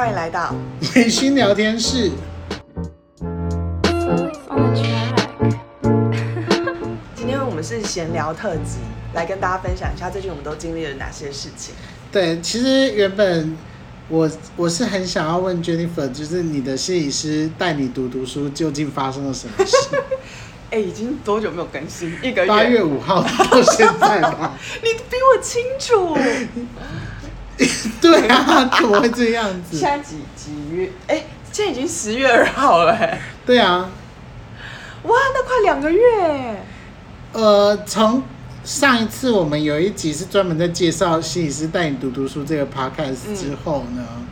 欢迎来到微醺聊天室。今天我们是闲聊特辑，来跟大家分享一下最近我们都经历了哪些事情。对，其实原本我我是很想要问 Jennifer，就是你的心理师带你读读书，究竟发生了什么事？哎，已经多久没有更新？一个月。八月五号到现在吧。你比我清楚。对啊，怎么会这样子？现在几几月？哎，现在已经十月二号了。对啊。哇，那快两个月。呃，从上一次我们有一集是专门在介绍心理师带你读读书这个 podcast 之后呢，嗯、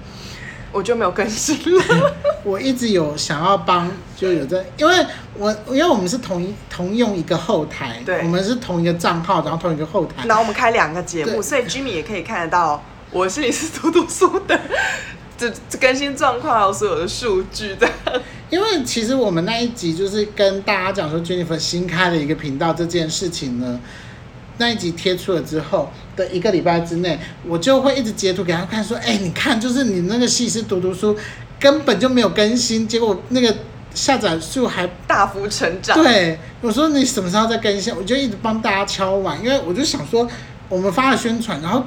我就没有更新了。我一直有想要帮，就有在，因为我因为我们是同一同用一个后台，对，我们是同一个账号，然后同一个后台，然后我们开两个节目，所以 Jimmy 也可以看得到我心里是读读书的这这更新状况还有所有的数据的。因为其实我们那一集就是跟大家讲说 Jennifer 新开了一个频道这件事情呢，那一集贴出了之后的一个礼拜之内，我就会一直截图给他看，说，哎，你看，就是你那个戏是读读书根本就没有更新，结果那个下载数还大幅成长。对，我说你什么时候再更新？我就一直帮大家敲碗，因为我就想说，我们发了宣传，然后。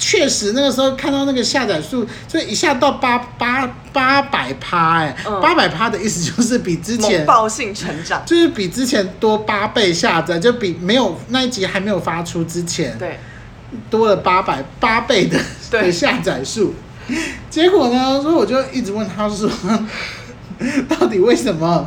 确实，那个时候看到那个下载数，就一下到八八八百趴，哎，八百趴的意思就是比之前猛爆性成长，就是比之前多八倍下载，就比没有那一集还没有发出之前，对，多了八百八倍的对的下载数。结果呢，所以我就一直问他说，到底为什么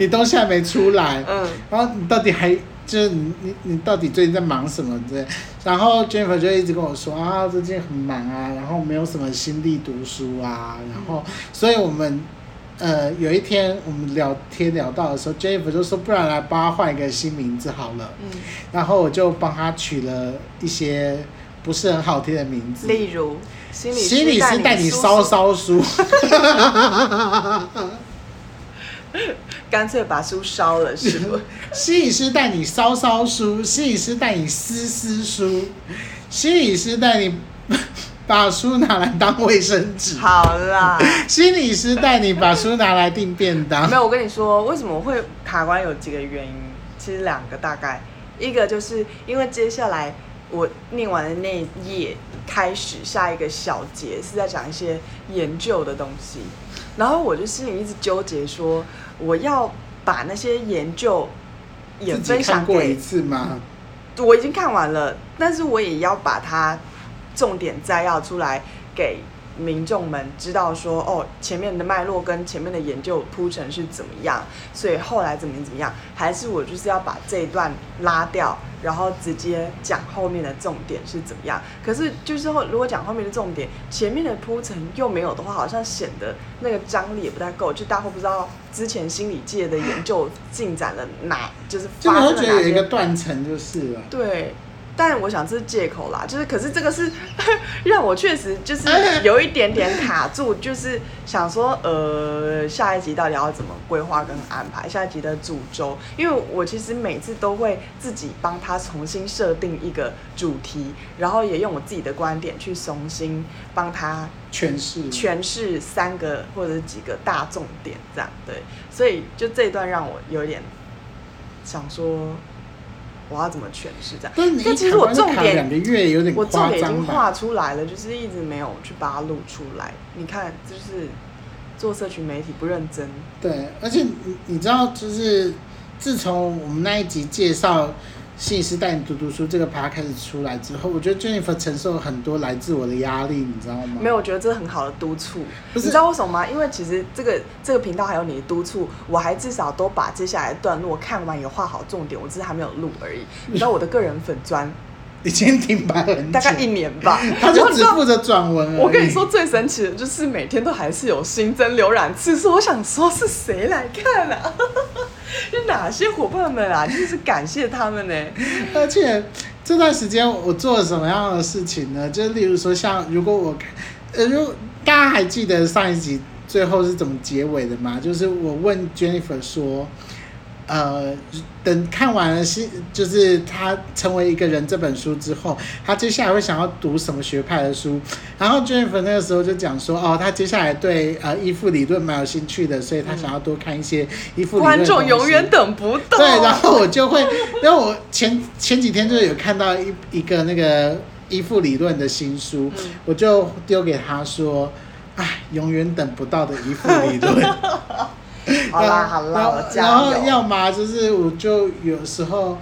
你东西还没出来？嗯，然后你到底还？就是你你你到底最近在忙什么？对，然后 Jennifer 就一直跟我说啊，最近很忙啊，然后没有什么心力读书啊，然后，所以我们呃有一天我们聊天聊到的时候，Jennifer 就说，不然来帮他换一个新名字好了。嗯，然后我就帮他取了一些不是很好听的名字，例如心理心理师带你烧烧书。干脆把书烧了，是不？心理师带你烧烧书，心理师带你撕撕书，心理师带你把书拿来当卫生纸。好啦，心理师带你把书拿来订便当。没有，我跟你说，为什么会卡关？有几个原因，其实两个大概，一个就是因为接下来我念完的那一页开始，下一个小节是在讲一些研究的东西。然后我就心里一直纠结，说我要把那些研究也分享过一次吗？我已经看完了，但是我也要把它重点摘要出来给民众们知道说，哦，前面的脉络跟前面的研究铺陈是怎么样，所以后来怎么怎么样，还是我就是要把这一段拉掉。然后直接讲后面的重点是怎么样？可是就是后如果讲后面的重点，前面的铺陈又没有的话，好像显得那个张力也不太够，就大家会不知道之前心理界的研究进展了哪，就是发生了哪些。就觉得有一个断层就是了。对。但我想这是借口啦，就是可是这个是 让我确实就是 有一点点卡住，就是想说呃下一集到底要怎么规划跟安排下一集的主轴，因为我其实每次都会自己帮他重新设定一个主题，然后也用我自己的观点去重新帮他诠释诠释三个或者几个大重点这样对，所以就这一段让我有点想说。我要怎么诠释这样？但其实我重点，我重点已经画出来了，就是一直没有去把它录出来。你看，就是做社群媒体不认真。对，而且你你知道，就是自从我们那一集介绍。心理师带你读读书，这个趴开始出来之后，我觉得 Jennifer 承受了很多来自我的压力，你知道吗？没有，我觉得这是很好的督促。你知道为什么吗？因为其实这个这个频道还有你的督促，我还至少都把接下来的段落看完，有画好重点，我只是还没有录而已。你知道我的个人粉专。已经停摆了，大概一年吧。他就只负责转文。我跟你说，最神奇的就是每天都还是有新增浏览次数。我想说，是谁来看啊？是哪些伙伴们啊？就是感谢他们呢。而且这段时间我做了什么样的事情呢？就例如说，像如果我，呃，如果大家还记得上一集最后是怎么结尾的吗？就是我问 Jennifer 说。呃，等看完了是就是他成为一个人这本书之后，他接下来会想要读什么学派的书？然后 Jennifer 那个时候就讲说，哦，他接下来对呃依附理论蛮有兴趣的，所以他想要多看一些依附理论。观众永远等不到。对，然后我就会，因为我前前几天就是有看到一一个那个依附理论的新书，嗯、我就丢给他说，哎，永远等不到的依附理论。好 啦好啦，我加。然后要么就是我就有时候，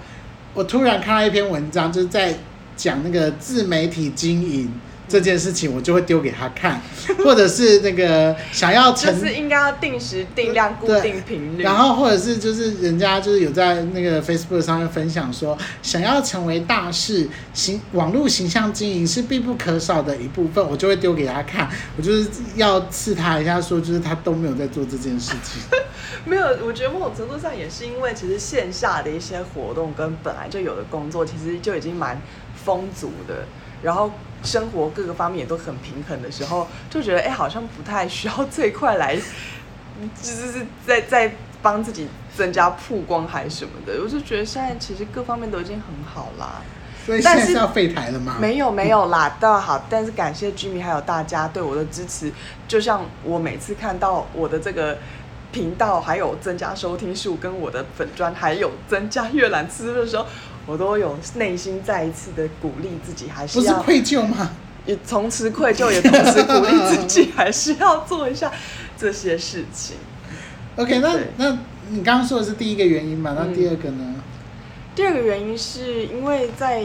我突然看到一篇文章，就是在讲那个自媒体经营。这件事情我就会丢给他看，或者是那个想要成，就是应该要定时定量固定频率，然后或者是就是人家就是有在那个 Facebook 上面分享说，想要成为大事，形网络形象经营是必不可少的一部分，我就会丢给他看，我就是要刺他一下，说就是他都没有在做这件事情。没有，我觉得某种程度上也是因为其实线下的一些活动跟本来就有的工作，其实就已经蛮丰足的。然后生活各个方面也都很平衡的时候，就觉得哎，好像不太需要这一块来，就是在在帮自己增加曝光还是什么的。我就觉得现在其实各方面都已经很好啦。所以现在是要废台了吗？没有没有啦，倒好。但是感谢 Jimmy 还有大家对我的支持。就像我每次看到我的这个频道还有增加收听数，跟我的粉砖还有增加阅览次数的时候。我都有内心再一次的鼓励自己，还是要不是愧疚吗？也从此愧疚，也同时鼓励自己，还是要做一下这些事情。OK，那那你刚刚说的是第一个原因嘛？那第二个呢？嗯，第二个原因是因为在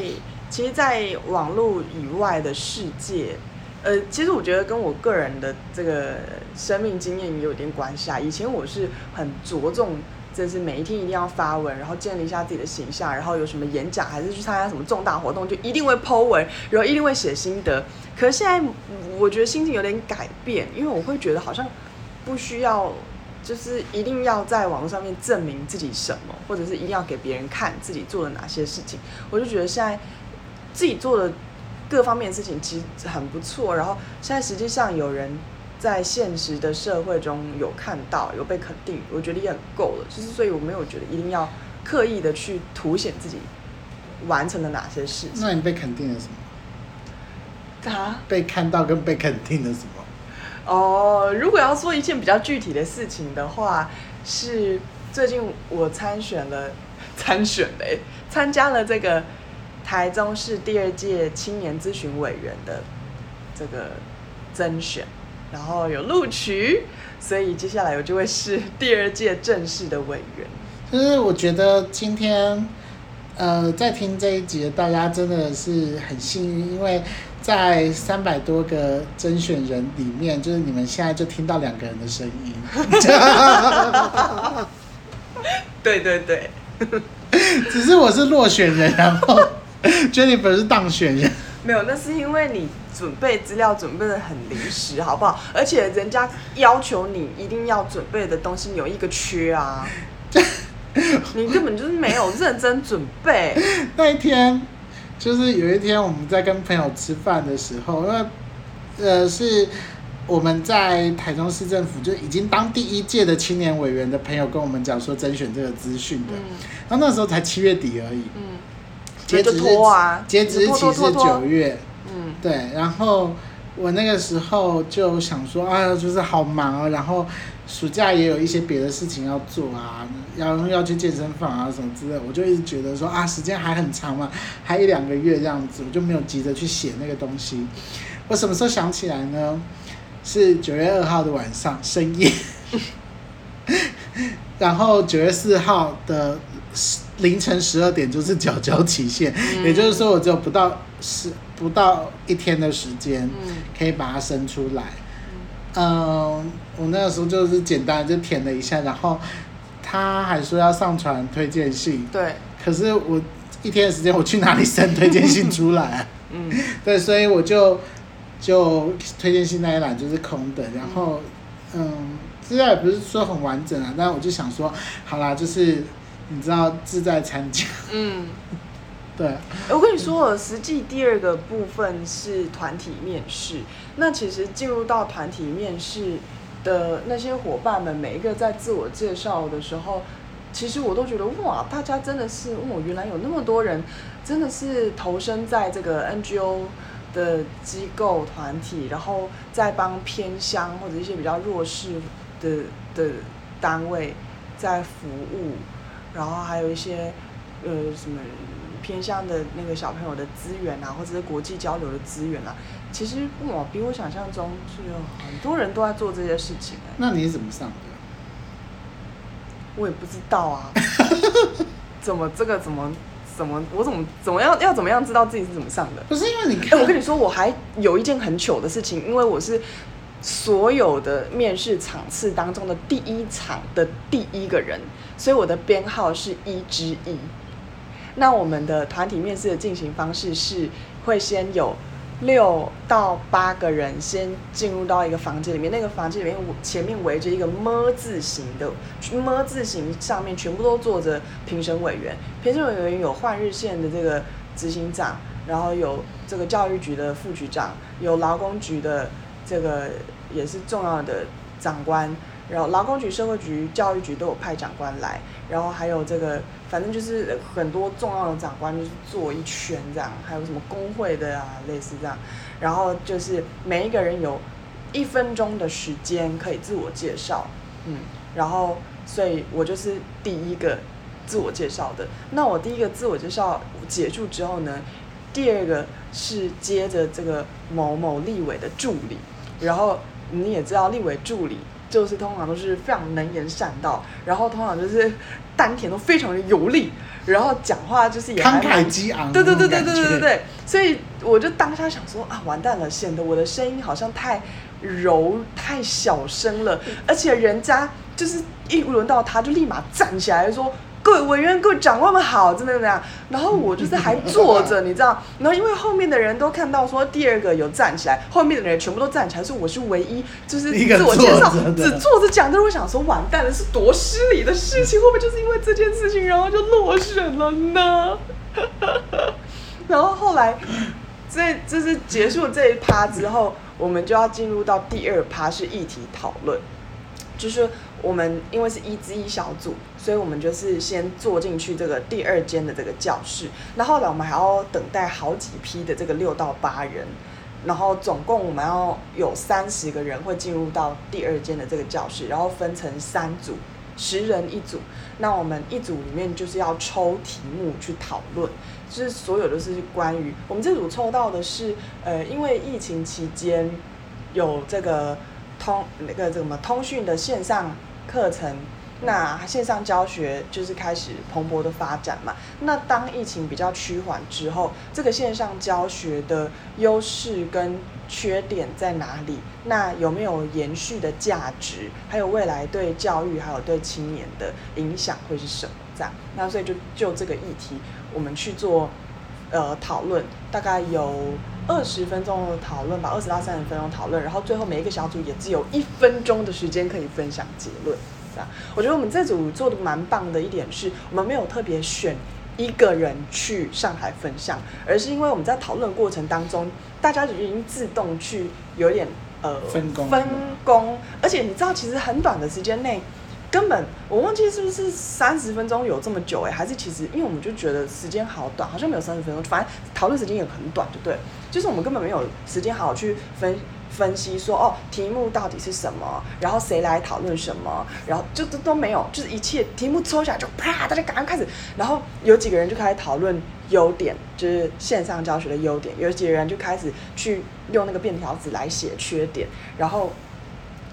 其实，在网络以外的世界，呃，其实我觉得跟我个人的这个生命经验也有点关系啊。以前我是很着重。就是每一天一定要发文，然后建立一下自己的形象，然后有什么演讲还是去参加什么重大活动，就一定会 po 文，然后一定会写心得。可是现在我觉得心情有点改变，因为我会觉得好像不需要，就是一定要在网络上面证明自己什么，或者是一定要给别人看自己做了哪些事情。我就觉得现在自己做的各方面的事情其实很不错，然后现在实际上有人。在现实的社会中有看到，有被肯定，我觉得也很够了。就是所以我没有觉得一定要刻意的去凸显自己完成了哪些事情。那你被肯定了什么？啊？被看到跟被肯定了什么？哦，如果要说一件比较具体的事情的话，是最近我参选了，参选的，参加了这个台中市第二届青年咨询委员的这个甄选。然后有录取，所以接下来我就会是第二届正式的委员。就是我觉得今天，呃，在听这一集大家真的是很幸运，因为在三百多个甄选人里面，就是你们现在就听到两个人的声音。对对对，只是我是落选人，然后 Jennifer 是当选人。没有，那是因为你准备资料准备的很临时，好不好？而且人家要求你一定要准备的东西有一个缺啊，你根本就是没有认真准备。那一天就是有一天我们在跟朋友吃饭的时候，因为呃是我们在台中市政府就已经当第一届的青年委员的朋友跟我们讲说甄选这个资讯的，然后那时候才七月底而已。嗯。截止拖啊，截止日期是九月，嗯，对。然后我那个时候就想说，啊，就是好忙啊，然后暑假也有一些别的事情要做啊，要要去健身房啊什么之类，我就一直觉得说啊，时间还很长嘛，还一两个月这样子，我就没有急着去写那个东西。我什么时候想起来呢？是九月二号的晚上深夜，然后九月四号的。凌晨十二点就是缴交期限，嗯、也就是说我只有不到十不到一天的时间，可以把它生出来。嗯，呃、我那个时候就是简单就填了一下，然后他还说要上传推荐信。对。可是我一天的时间，我去哪里生推荐信出来啊？嗯。对，所以我就就推荐信那一栏就是空的，然后嗯，资料也不是说很完整啊，但我就想说，好啦，就是。你知道志在参加，嗯，对。我跟你说，实际第二个部分是团体面试。那其实进入到团体面试的那些伙伴们，每一个在自我介绍的时候，其实我都觉得哇，大家真的是哇，原来有那么多人真的是投身在这个 NGO 的机构团体，然后在帮偏乡或者一些比较弱势的的单位在服务，然后还有一些呃什么偏向的那个小朋友的资源啊，或者是国际交流的资源啊，其实我，比我想象中是有很多人都在做这些事情欸。那你怎么上的？我也不知道啊，怎么这个怎么怎么我怎么怎么样要怎么样知道自己是怎么上的？不是因为你看，欸，我跟你说，我还有一件很糗的事情，因为我是所有的面试场次当中的第一场的第一个人，所以我的编号是一之一。那我们的团体面试的进行方式是会先有。六到八个人先进入到一个房间里面，那个房间里面前面围着一个么字形的么字形上面全部都坐着评审委员，评审委员有换日线的这个执行长，然后有这个教育局的副局长，有劳工局的这个也是重要的长官，然后劳工局、社会局、教育局都有派长官来，然后还有这个。反正就是很多重要的长官就是坐一圈这样，还有什么工会的啊，类似这样，然后就是每一个人有一分钟的时间可以自我介绍，嗯，然后所以我就是第一个自我介绍的。那我第一个自我介绍结束之后呢，第二个是接着这个某某立委的助理，然后你也知道立委助理。就是通常都是非常能言善道，然后通常就是丹田都非常的有力，然后讲话就是也慷慨激昂，对对对对对对对对，所以我就当下想说啊，完蛋了，显得我的声音好像太柔太小声了，而且人家就是一轮到他就立马站起来说。各位委员，各位长官们好，怎么怎么样？然后我就是还坐着，你知道？然后因为后面的人都看到说第二个有站起来，后面的人全部都站起来，说我是唯一就是自我介绍只坐着讲。但是我想说，完蛋了，是多失礼的事情，会不会就是因为这件事情，然后就落选了呢？然后后来，这就是结束这一趴之后，我们就要进入到第二趴，是议题讨论，就是。我们因为是一之一小组，所以我们就是先坐进去这个第二间的这个教室。那后来我们还要等待好几批的这个六到八人，然后总共我们要有三十个人会进入到第二间的这个教室，然后分成三组，十人一组。那我们一组里面就是要抽题目去讨论，就是所有都是关于我们这组抽到的是，呃，因为疫情期间有这个通那个这个什么通讯的线上。课程，那线上教学就是开始蓬勃的发展嘛。那当疫情比较趋缓之后，这个线上教学的优势跟缺点在哪里？那有没有延续的价值？还有未来对教育还有对青年的影响会是什么？这样，那所以就就这个议题，我们去做呃讨论，大概有二十分钟的讨论吧，二十到三十分钟讨论，然后最后每一个小组也只有一分钟的时间可以分享结论。这样，我觉得我们这组做的蛮棒的一点是，我们没有特别选一个人去上海分享，而是因为我们在讨论过程当中，大家已经自动去有点呃分工分工，而且你知道，其实很短的时间内。根本我忘记是不是三十分钟有这么久哎、还是其实因为我们就觉得时间好短，好像没有三十分钟，反正讨论时间也很短，就对，就是我们根本没有时间好好去分分析说哦题目到底是什么，然后谁来讨论什么，然后就都都没有，就是一切题目抽下来就啪，大家赶快开始，然后有几个人就开始讨论优点，就是线上教学的优点，有几个人就开始去用那个便条纸来写缺点，然后。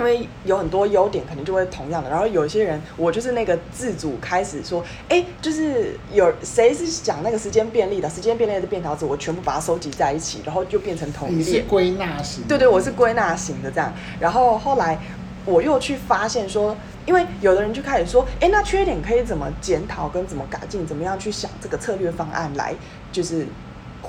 因为有很多优点，肯定就会同样的。然后有一些人，我就是那个自主开始说，哎，就是有谁是讲那个时间便利的，时间便利的便条纸，我全部把它收集在一起，然后就变成同一列。归纳型。对对，我是归纳型的这样。然后后来我又去发现说，因为有的人就开始说，哎，那缺点可以怎么检讨跟怎么改进，怎么样去想这个策略方案来，就是。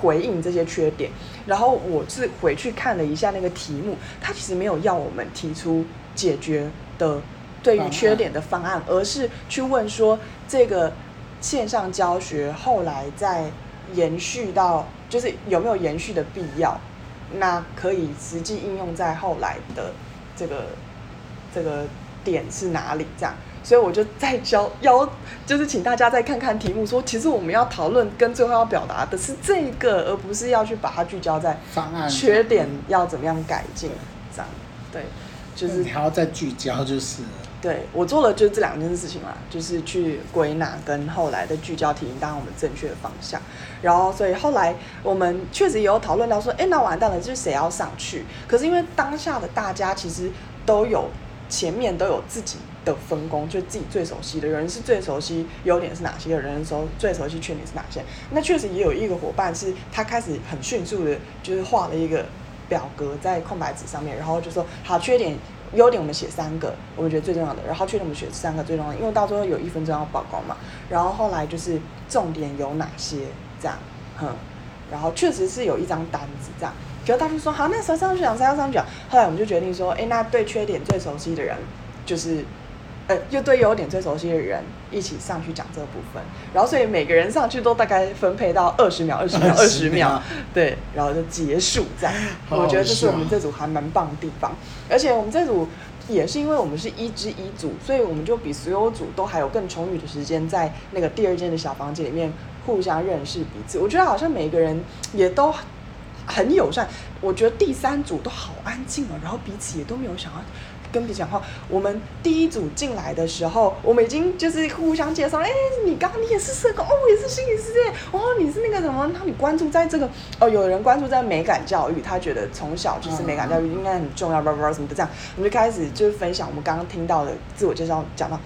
回应这些缺点，然后我是回去看了一下那个题目，他其实没有要我们提出解决的对于缺点的方案，而是去问说这个线上教学后来再延续到，就是有没有延续的必要，那可以实际应用在后来的这个这个点是哪里这样。所以我就再教邀，就是请大家再看看题目，说其实我们要讨论跟最后要表达的是这个，而不是要去把它聚焦在方案缺点要怎么样改进这样。对，就是你还要再聚焦就是。对，我做了就是这两件事情啦，就是去归纳跟后来的聚焦提醒，当然我们正确的方向。然后所以后来我们确实也有讨论到说，哎，那完蛋了，就是谁要上去？可是因为当下的大家其实都有前面都有自己。的分工，就自己最熟悉的人是最熟悉优点是哪些的人的时候，最熟悉缺点是哪些。那确实也有一个伙伴是，他开始很迅速的，就是画了一个表格在空白纸上面，然后就说好，缺点、优点我们写三个，我们觉得最重要的，然后缺点我们写三个最重要的，因为到最后有一分钟要报告嘛。然后后来就是重点有哪些这样，哼，然后确实是有一张单子这样，结果大家说好，那谁上去讲，谁要上去讲。后来我们就决定说，哎，那对缺点最熟悉的人就是。呃，又对优点最熟悉的人一起上去讲这部分，然后所以每个人上去都大概分配到二十秒、二十秒、二十秒，对，然后就结束这样。我觉得这是我们这组还蛮棒的地方，而且我们这组也是因为我们是一之一组，所以我们就比所有组都还有更充裕的时间在那个第二间的小房间里面互相认识彼此。我觉得好像每个人也都很友善，我觉得第三组都好安静哦，然后彼此也都没有想要。跟你讲话，我们第一组进来的时候，我们已经就是互相介绍，哎，你刚刚你也是社工，哦，我也是心理师，哦，你是那个什么？那你关注在这个，哦，有人关注在美感教育，他觉得从小就是美感教育应该很重要，叭叭什么的，这样，我们就开始就是分享我们刚刚听到的自我介绍，讲到。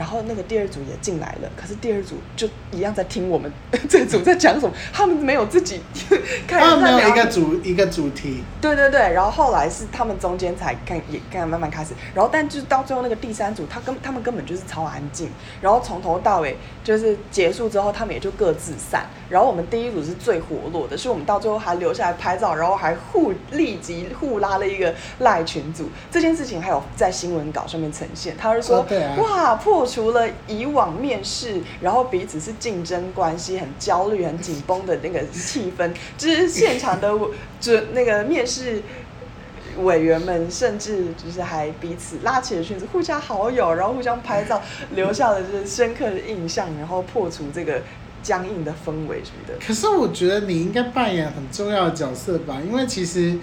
然后那个第二组也进来了，可是第二组就一样在听我们 这组在讲什么，他们没有自己 开始。他们没有一个主一个主题。对对对，然后后来是他们中间才看也看慢慢开始，然后但就是到最后那个第三组，他根他们根本就是超安静，然后从头到尾就是结束之后，他们也就各自散。然后我们第一组是最活络的，是我们到最后还留下来拍照，然后还互立即互拉了一个赖群组。这件事情还有在新闻稿上面呈现，他是说、哦啊、哇破。除了以往面试，然后彼此是竞争关系，很焦虑、很紧绷的那个气氛，就是现场的就那个面试委员们，甚至就是还彼此拉起了裙子，互加好友，然后互相拍照，留下了就是深刻的印象，然后破除这个僵硬的氛围什么的。可是我觉得你应该扮演很重要的角色吧，因为其实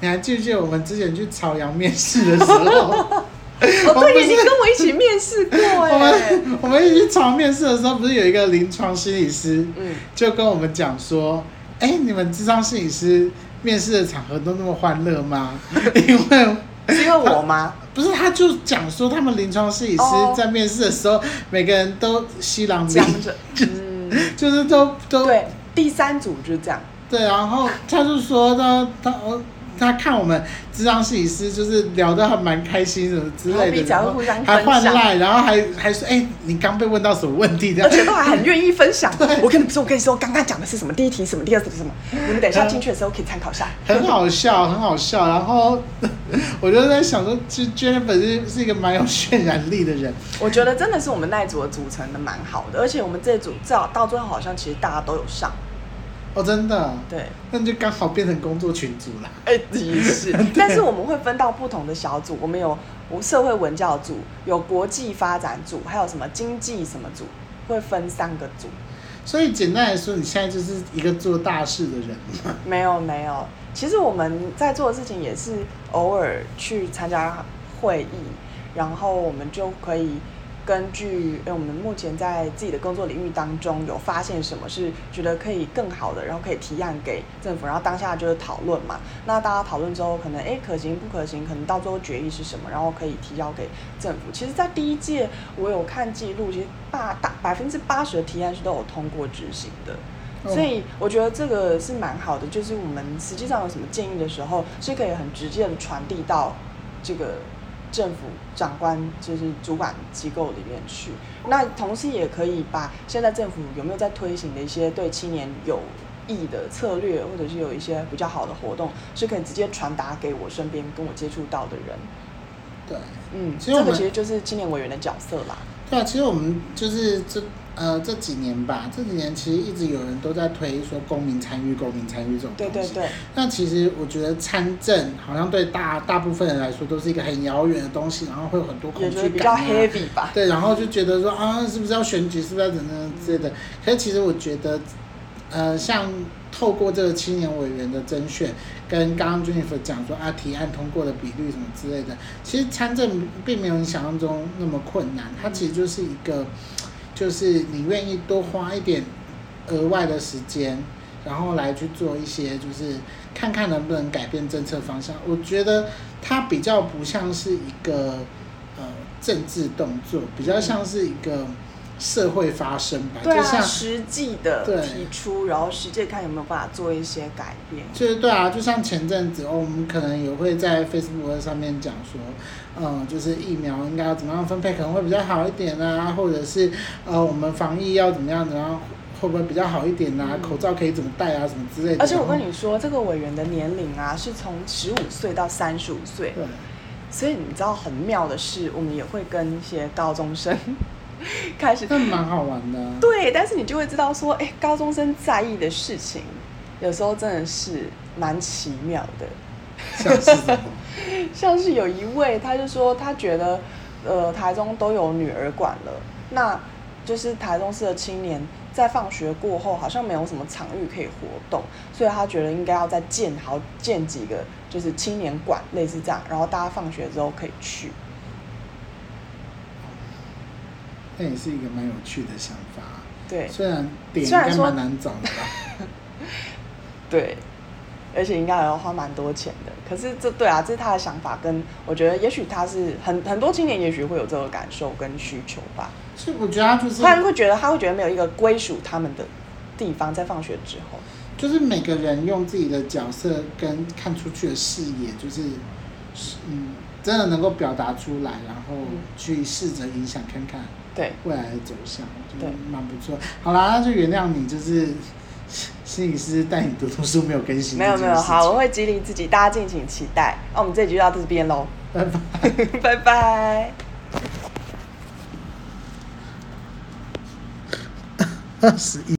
你还记不记得我们之前去朝阳面试的时候？哦，对，你跟我一起面试过哎。我们我们一起场面试的时候，不是有一个临床心理师，嗯，就跟我们讲说，哎、欸，你们智商心理师面试的场合都那么欢乐吗？因为是因为我吗？不是，他就讲说他们临床心理师在面试的时候，每个人都西郎讲着，嗯，就是都都对，第三组就是这样。对，然后他就说他他。他看我们智商心理师就是聊得还蛮开心什么之类的，然后还换赖，然后还还说，哎、欸，你刚被问到什么问题？而且都还很愿意分享。我跟你说，我跟你说，刚刚讲的是什么？第一题什么？第二题是什么？你们等一下进去的时候可以参考一下。很好笑，很好笑。然后我就在想说，其实 Jennifer 本身是一个蛮有渲染力的人。我觉得真的是我们那一组的组成的蛮好的，而且我们这组至少到最后好像其实大家都有上。哦，真的，对，那就刚好变成工作群组了。哎，也是，但是我们会分到不同的小组，我们有社会文教组，有国际发展组，还有什么经济什么组，会分三个组。所以简单来说，你现在就是一个做大事的人。没有没有，其实我们在做的事情也是偶尔去参加会议，然后我们就可以。根据诶，我们目前在自己的工作领域当中有发现什么是觉得可以更好的，然后可以提案给政府，然后当下就是讨论嘛。那大家讨论之后，可能诶可行不可行，可能到最后决议是什么，然后可以提交给政府。其实，在第一届我有看记录，其实大大百分之八十的提案是都有通过执行的，所以我觉得这个是蛮好的。就是我们实际上有什么建议的时候，是可以很直接的传递到这个。政府长官就是主管机构里面去，那同时也可以把现在政府有没有在推行的一些对青年有益的策略，或者是有一些比较好的活动，是可以直接传达给我身边跟我接触到的人。对，嗯，这个其实就是青年委员的角色啦。对啊，其实我们就是这呃这几年吧，这几年其实一直有人都在推说公民参与、公民参与这种东西。对对对。那其实我觉得参政好像对大大部分人来说都是一个很遥远的东西，然后会有很多恐惧感、啊。比较 heavy 吧。对，然后就觉得说啊，是不是要选举，是不是要怎样之类的？可是其实我觉得，呃，像。透过这个青年委员的甄选，跟刚刚 Jennifer 讲说啊，提案通过的比率什么之类的，其实参政并没有你想象中那么困难，它其实就是一个，就是你愿意多花一点额外的时间，然后来去做一些，就是看看能不能改变政策方向。我觉得它比较不像是一个呃政治动作，比较像是一个。社会发生吧，对啊，就像实际的提出，然后实际看有没有办法做一些改变。就是对啊，就像前阵子，哦我们可能也会在 Facebook 上面讲说，嗯，就是疫苗应该要怎么样分配，可能会比较好一点啊，或者是呃，我们防疫要怎么样，怎么样会不会比较好一点啊？口罩可以怎么戴啊，什么之类的。而且我跟你说，这个委员的年龄啊，是从十五岁到三十五岁。对。所以你知道很妙的是，我们也会跟一些高中生。开始，那蛮好玩的啊。对，但是你就会知道说，哎，高中生在意的事情，有时候真的是蛮奇妙的。像是？像是有一位，他就说他觉得，呃，台中都有女儿馆了，那就是台中市的青年在放学过后好像没有什么场域可以活动，所以他觉得应该要再建好建几个，就是青年馆类似这样，然后大家放学之后可以去。那也是一个蛮有趣的想法。对，虽然点应该蛮难找的吧。对，而且应该还要花蛮多钱的。可是这对啊，这是他的想法，跟我觉得也许他是很很多青年，也许会有这个感受跟需求吧。是，我觉得他就是他会觉得他会觉得没有一个归属他们的地方，在放学之后，就是每个人用自己的角色跟看出去的视野，就是嗯，真的能够表达出来，然后去试着影响看看。对未来的走向，我觉得蛮不错。好啦，那就原谅你，就是心理师带你读读书没有更新。没有没有，好，我会激励自己，大家敬请期待。那、啊、我们这集就到这边喽，拜拜 拜拜。二十一。